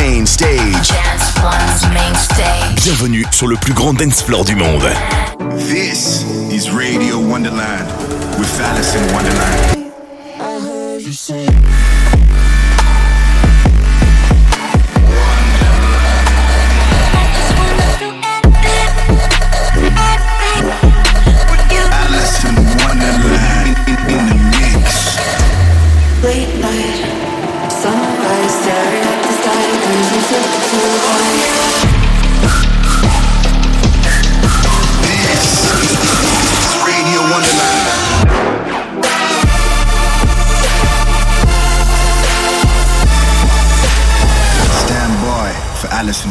main stage. Dance One's main stage. Bienvenue sur le plus grand dance floor du monde. This is Radio Wonderland with Alice in Wonderland. Alice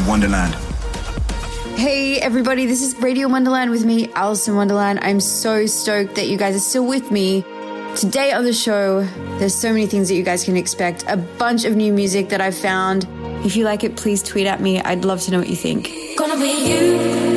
Wonderland. Hey everybody, this is Radio Wonderland with me, Alison Wonderland. I'm so stoked that you guys are still with me. Today on the show, there's so many things that you guys can expect. A bunch of new music that I've found. If you like it, please tweet at me. I'd love to know what you think. Gonna be you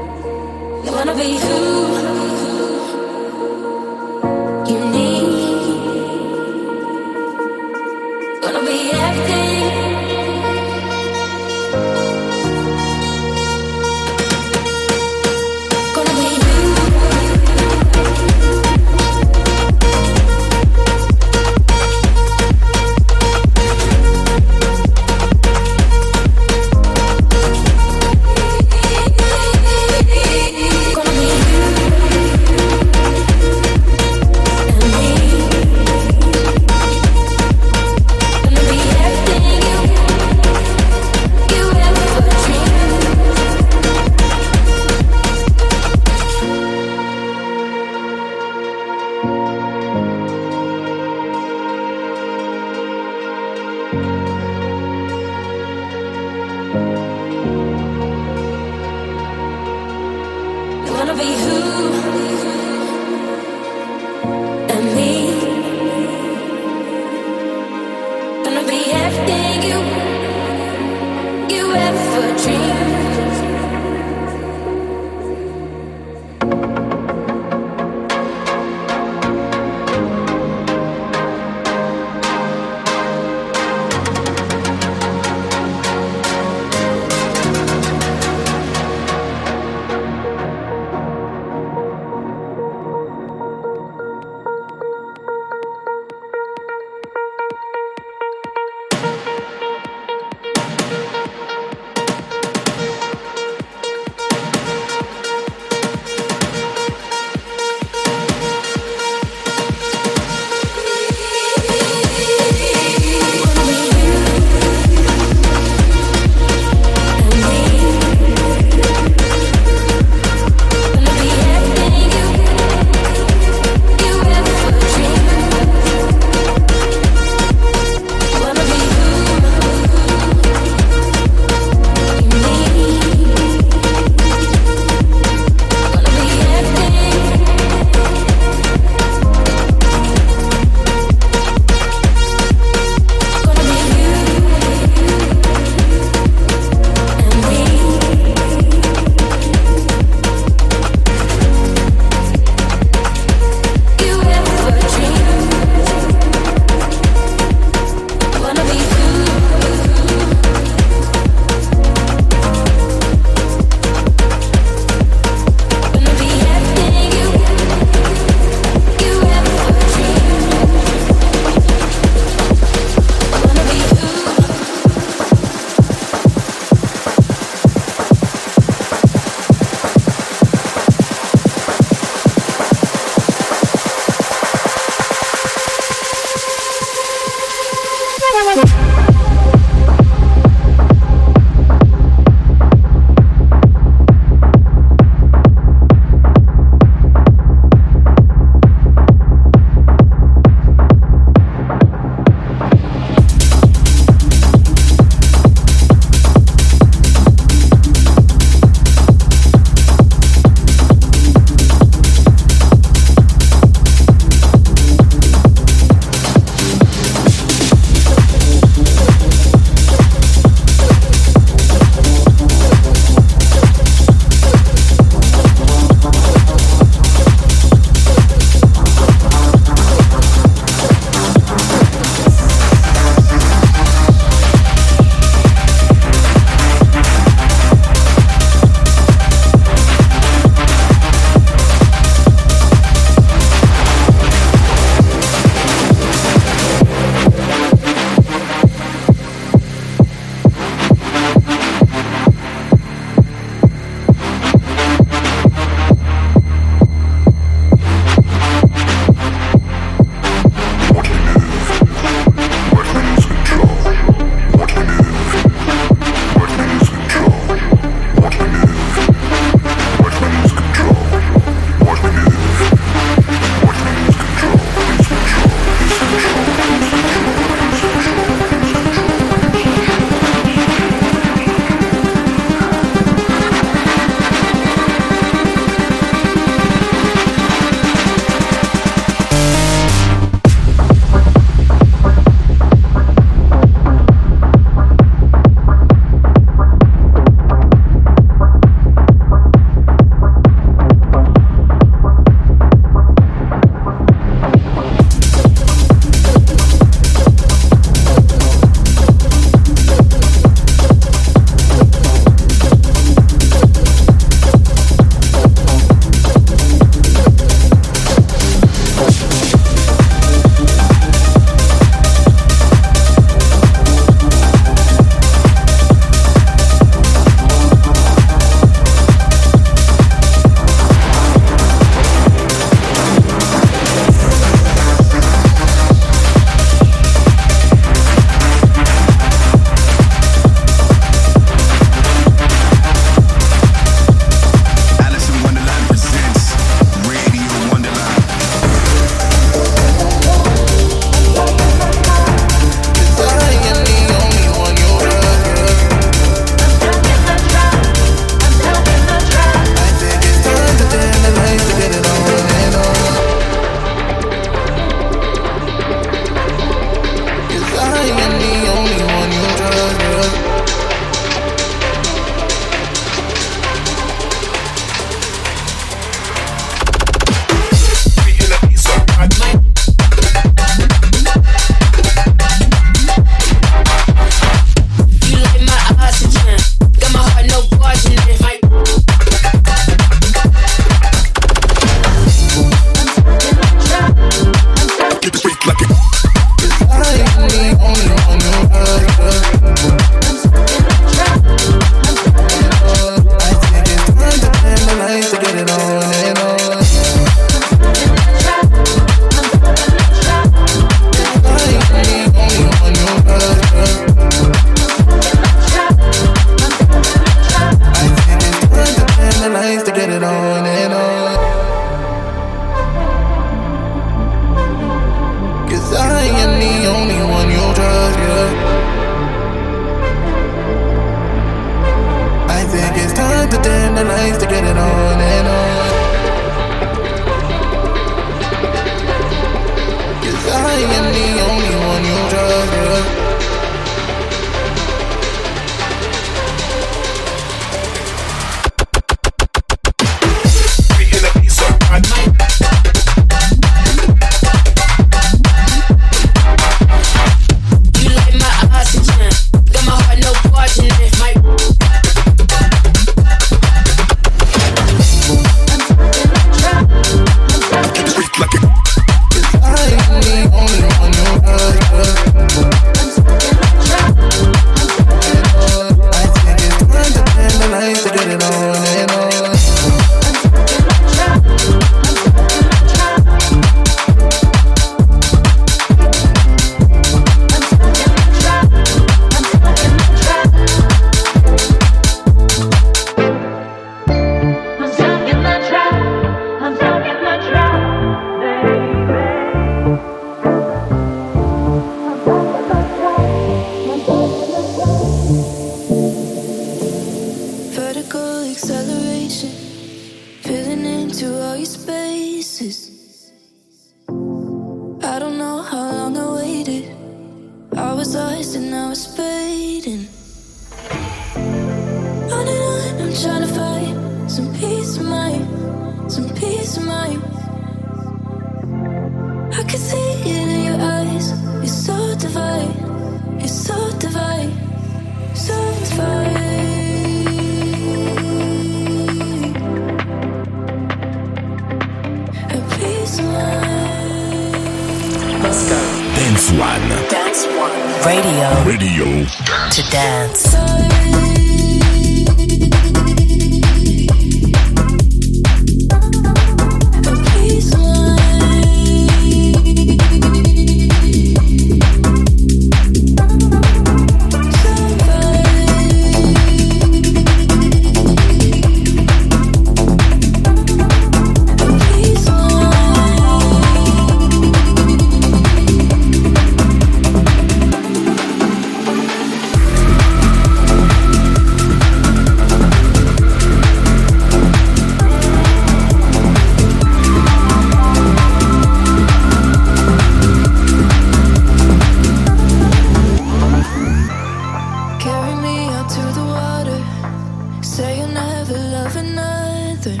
something.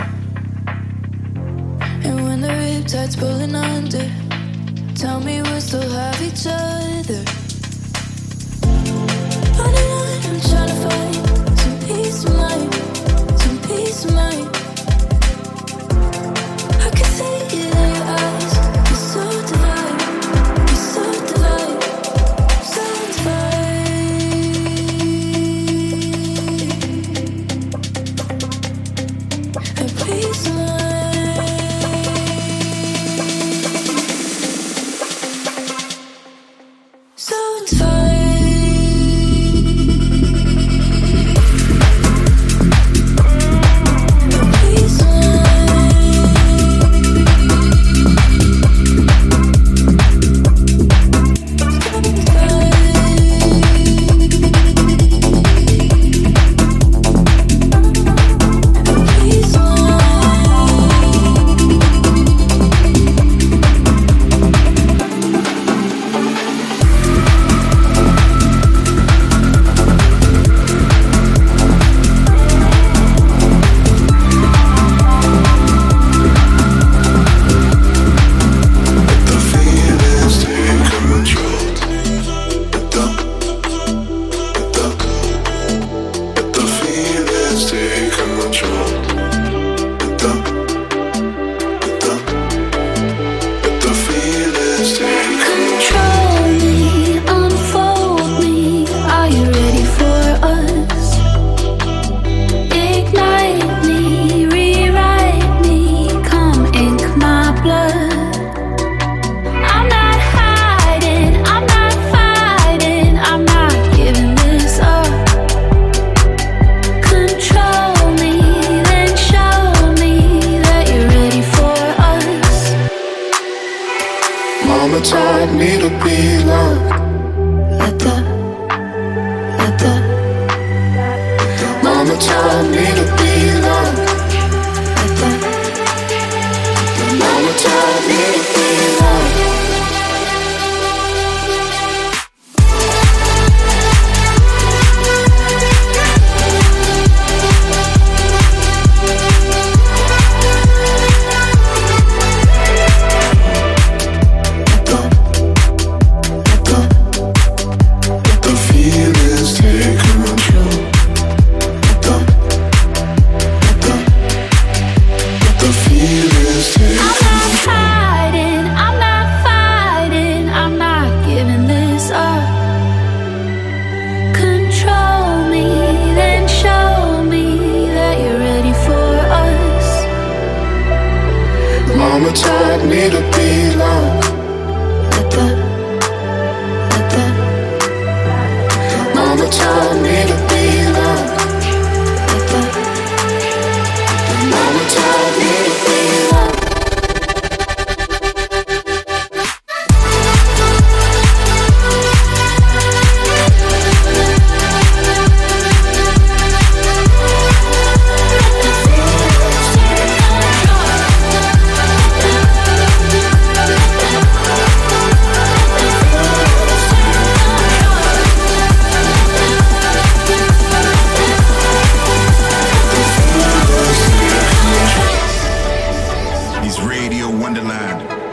And when the riptide's pulling under, tell me we'll still have each other. On and on, I'm trying to find some peace of mind, some peace of mind.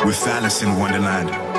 We're Alison Wonderland.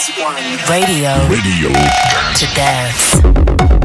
Dance One. Radio. Radio. To dance.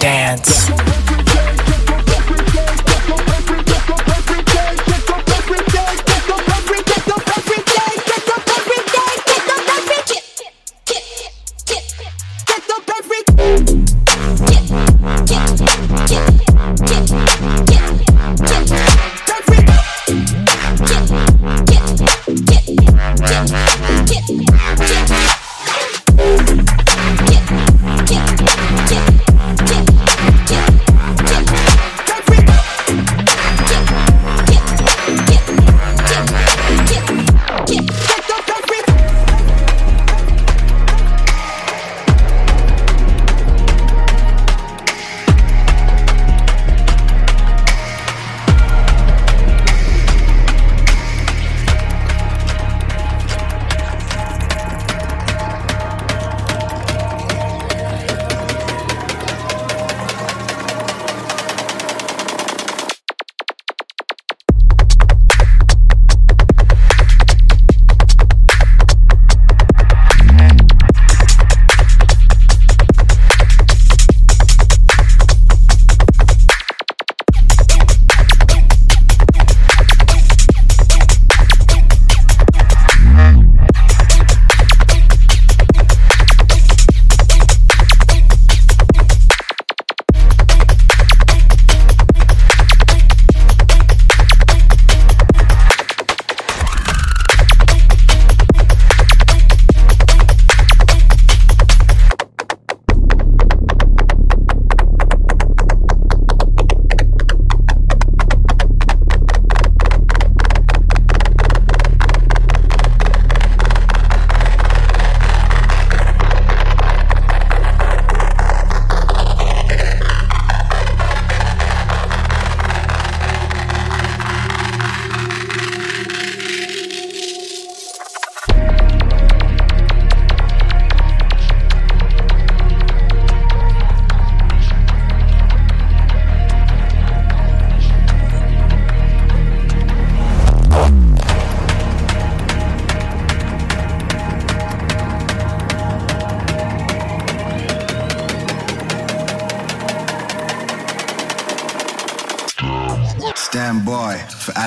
Yeah.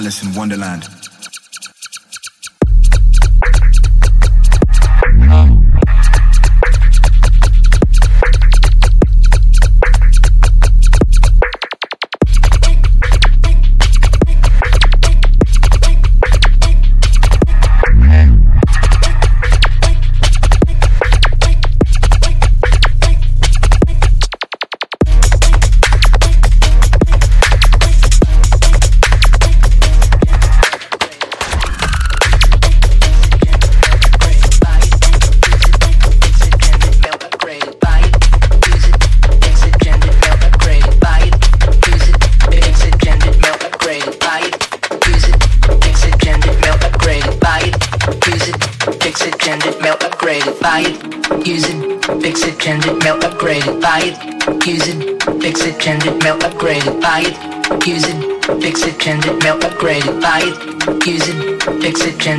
Alison Wonderland.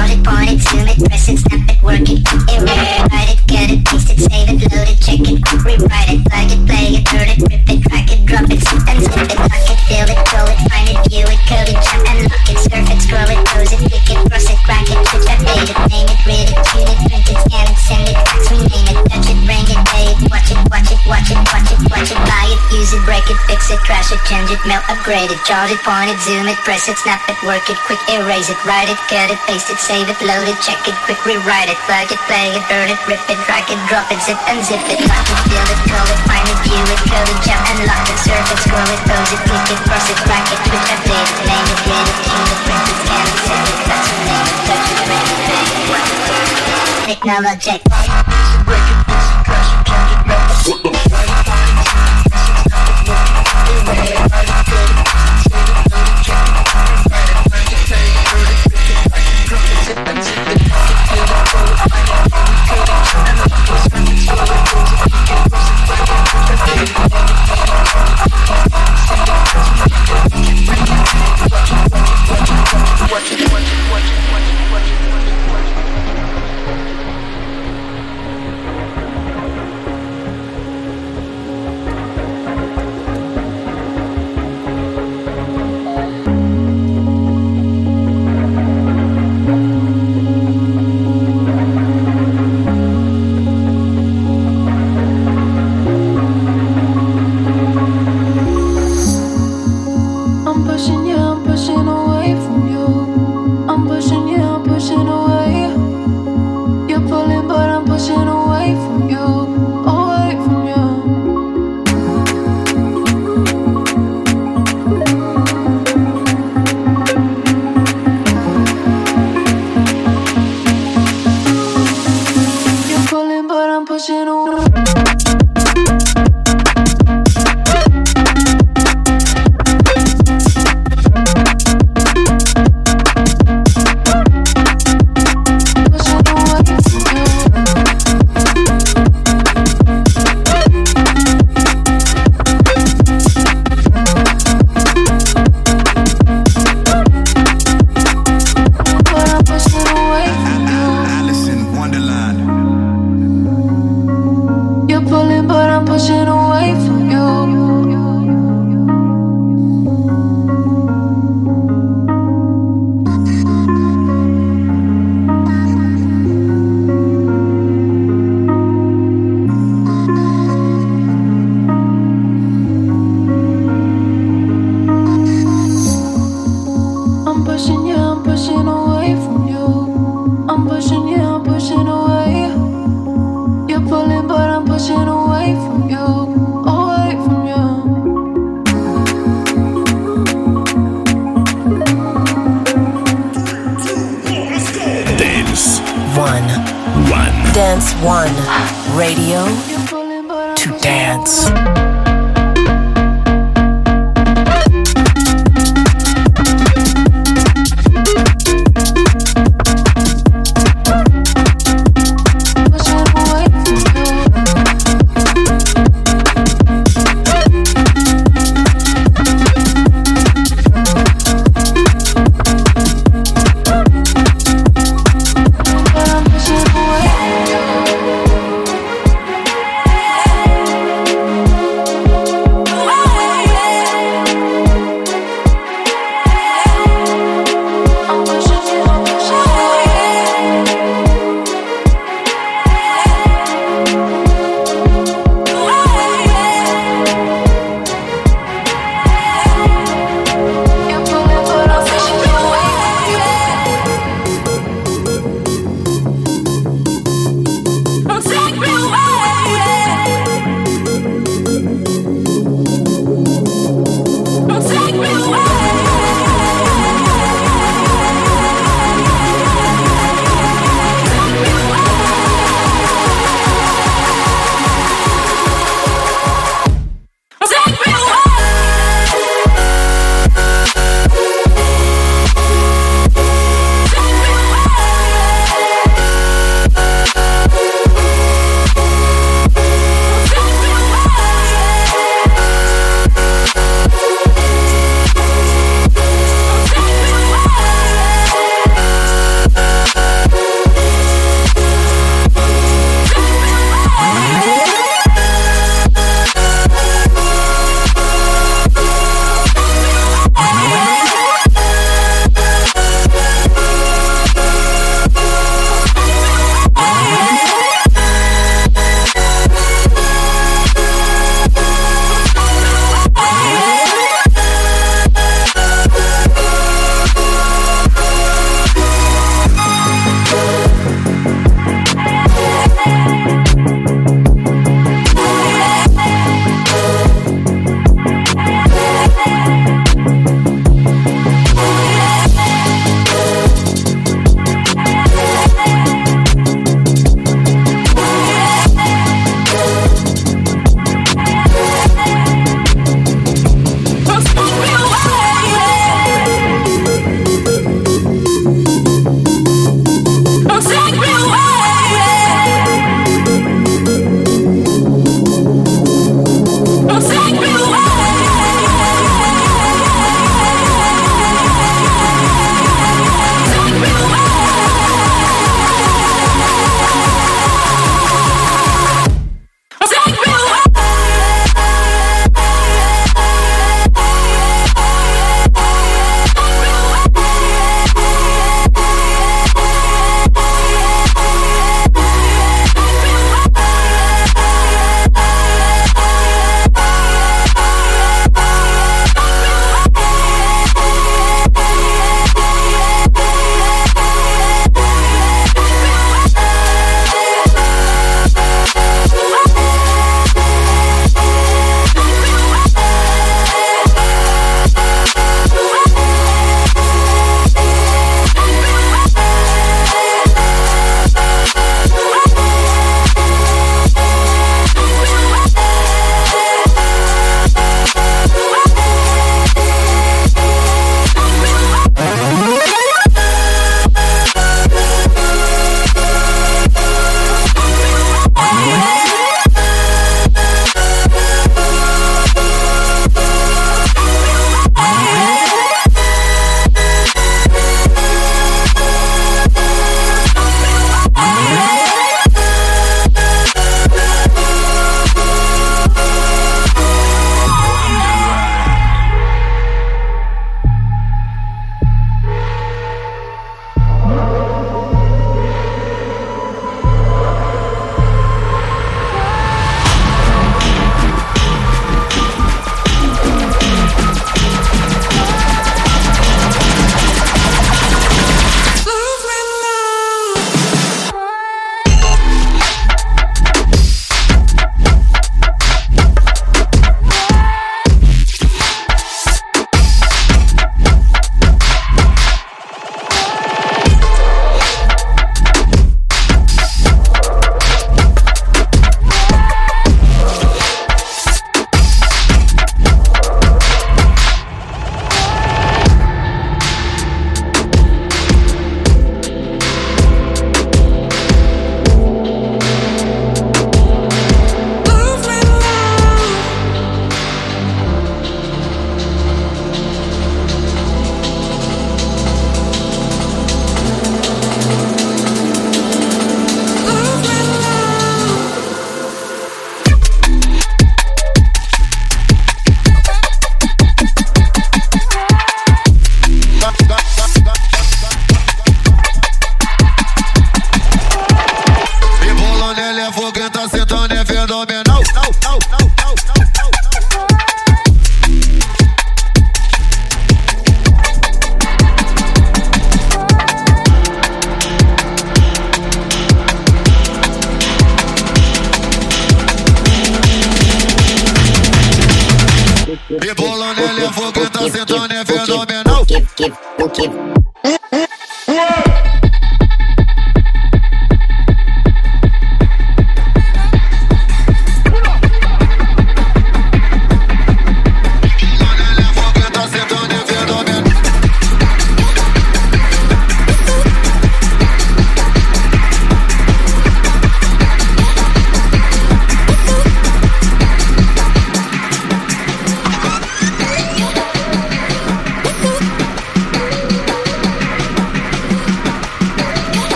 charge it, point it, zoom it, press it, snap it, work it, erase it, write it, cut it, paste it, save it, load it, check it, rewrite it, plug it, play it, turn it, rip it, drag it, drop it, zip and zip it, lock it, fill it, call it, find it, view it, code it, jump and lock it, surf it, scroll it, pose it, click it, cross it, crack it, switch, update it, name it, read it, tune it, print it, scan it, send it, fax, rename it, touch it, bring it, pay it, watch it, watch it, watch it, watch it, watch it, buy it, use it, break it, fix it, crash it, change it, melt, upgrade it, charge it, point it, zoom it, press it, snap it, work it, quick erase it, write it, cut it, paste it, save it, load it, check it, quick rewrite it, plug it, play it, burn it, rip it, drag it, drop it, zip and zip it, lock it, fill it, call it, find it, view it, code it, jump and lock it, surf it, scroll it, pose it, click it, cross it, crack it, switch, update it, name it, read it, tune it, print it, scan it, send it, fax it, name it, touch it, bring it, pay it, watch it, technology. Break it, fix it, crash it, change it, melt, I'm One. One. Dance One. Radio You're pulling, but I'm to dance.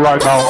Right now.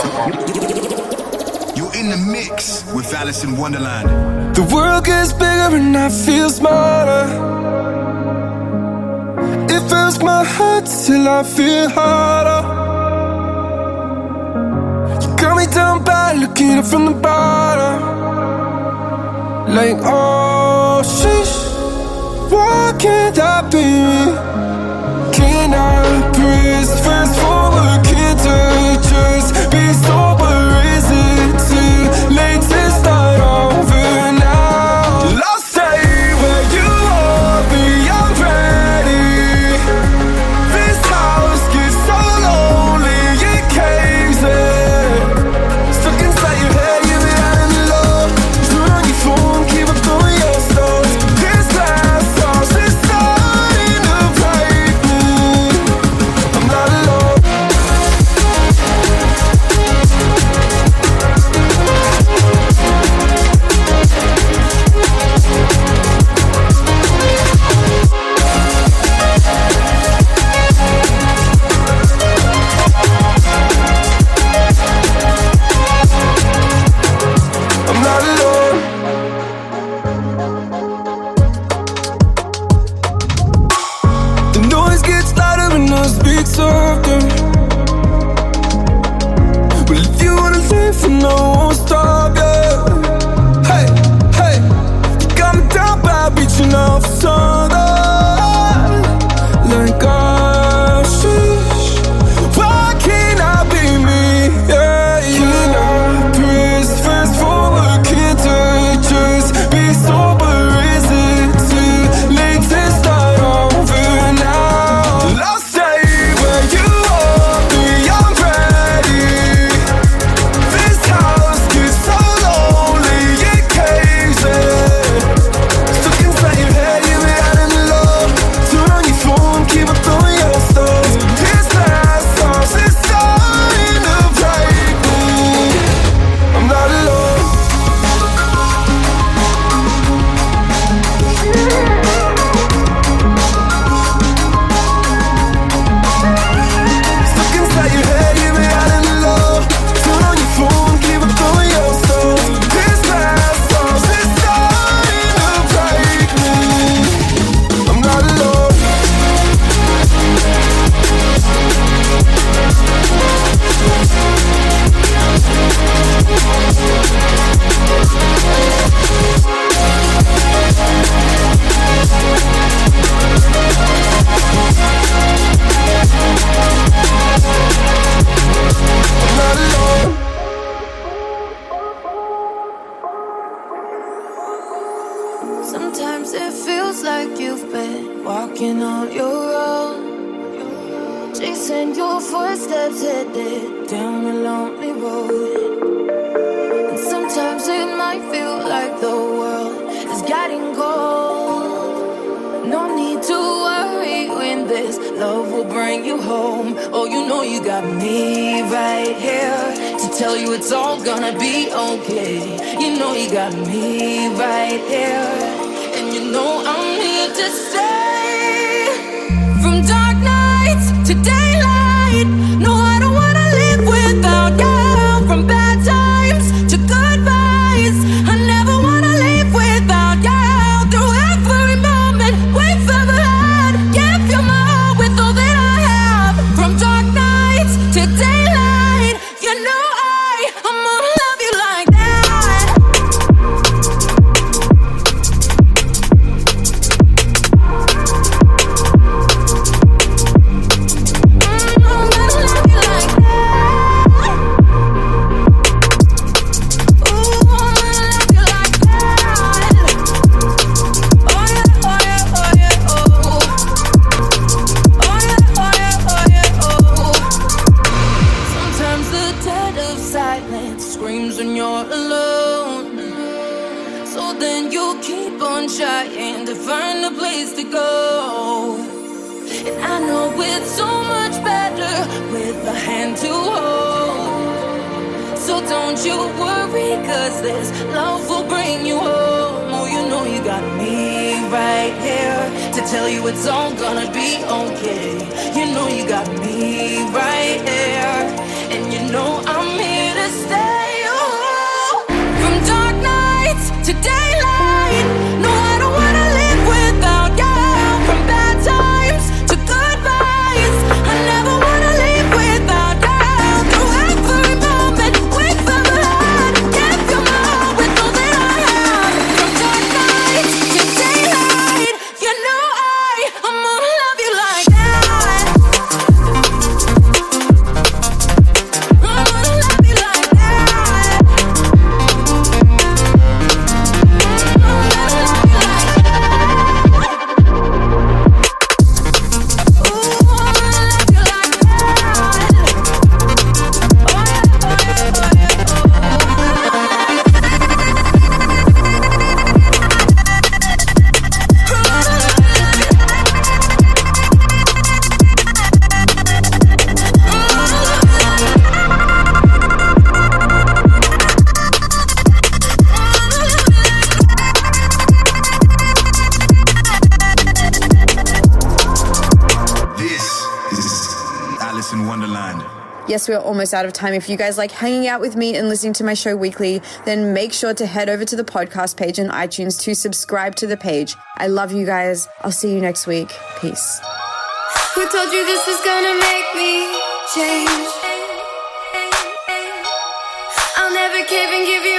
Alison Wonderland. Yes, we're almost out of time. If you guys like hanging out with me and listening to my show weekly, then make sure to head over to the podcast page on iTunes to subscribe to the page. I love you guys. I'll see you next week. Peace. Who told you this was gonna make me change? I'll never and give you.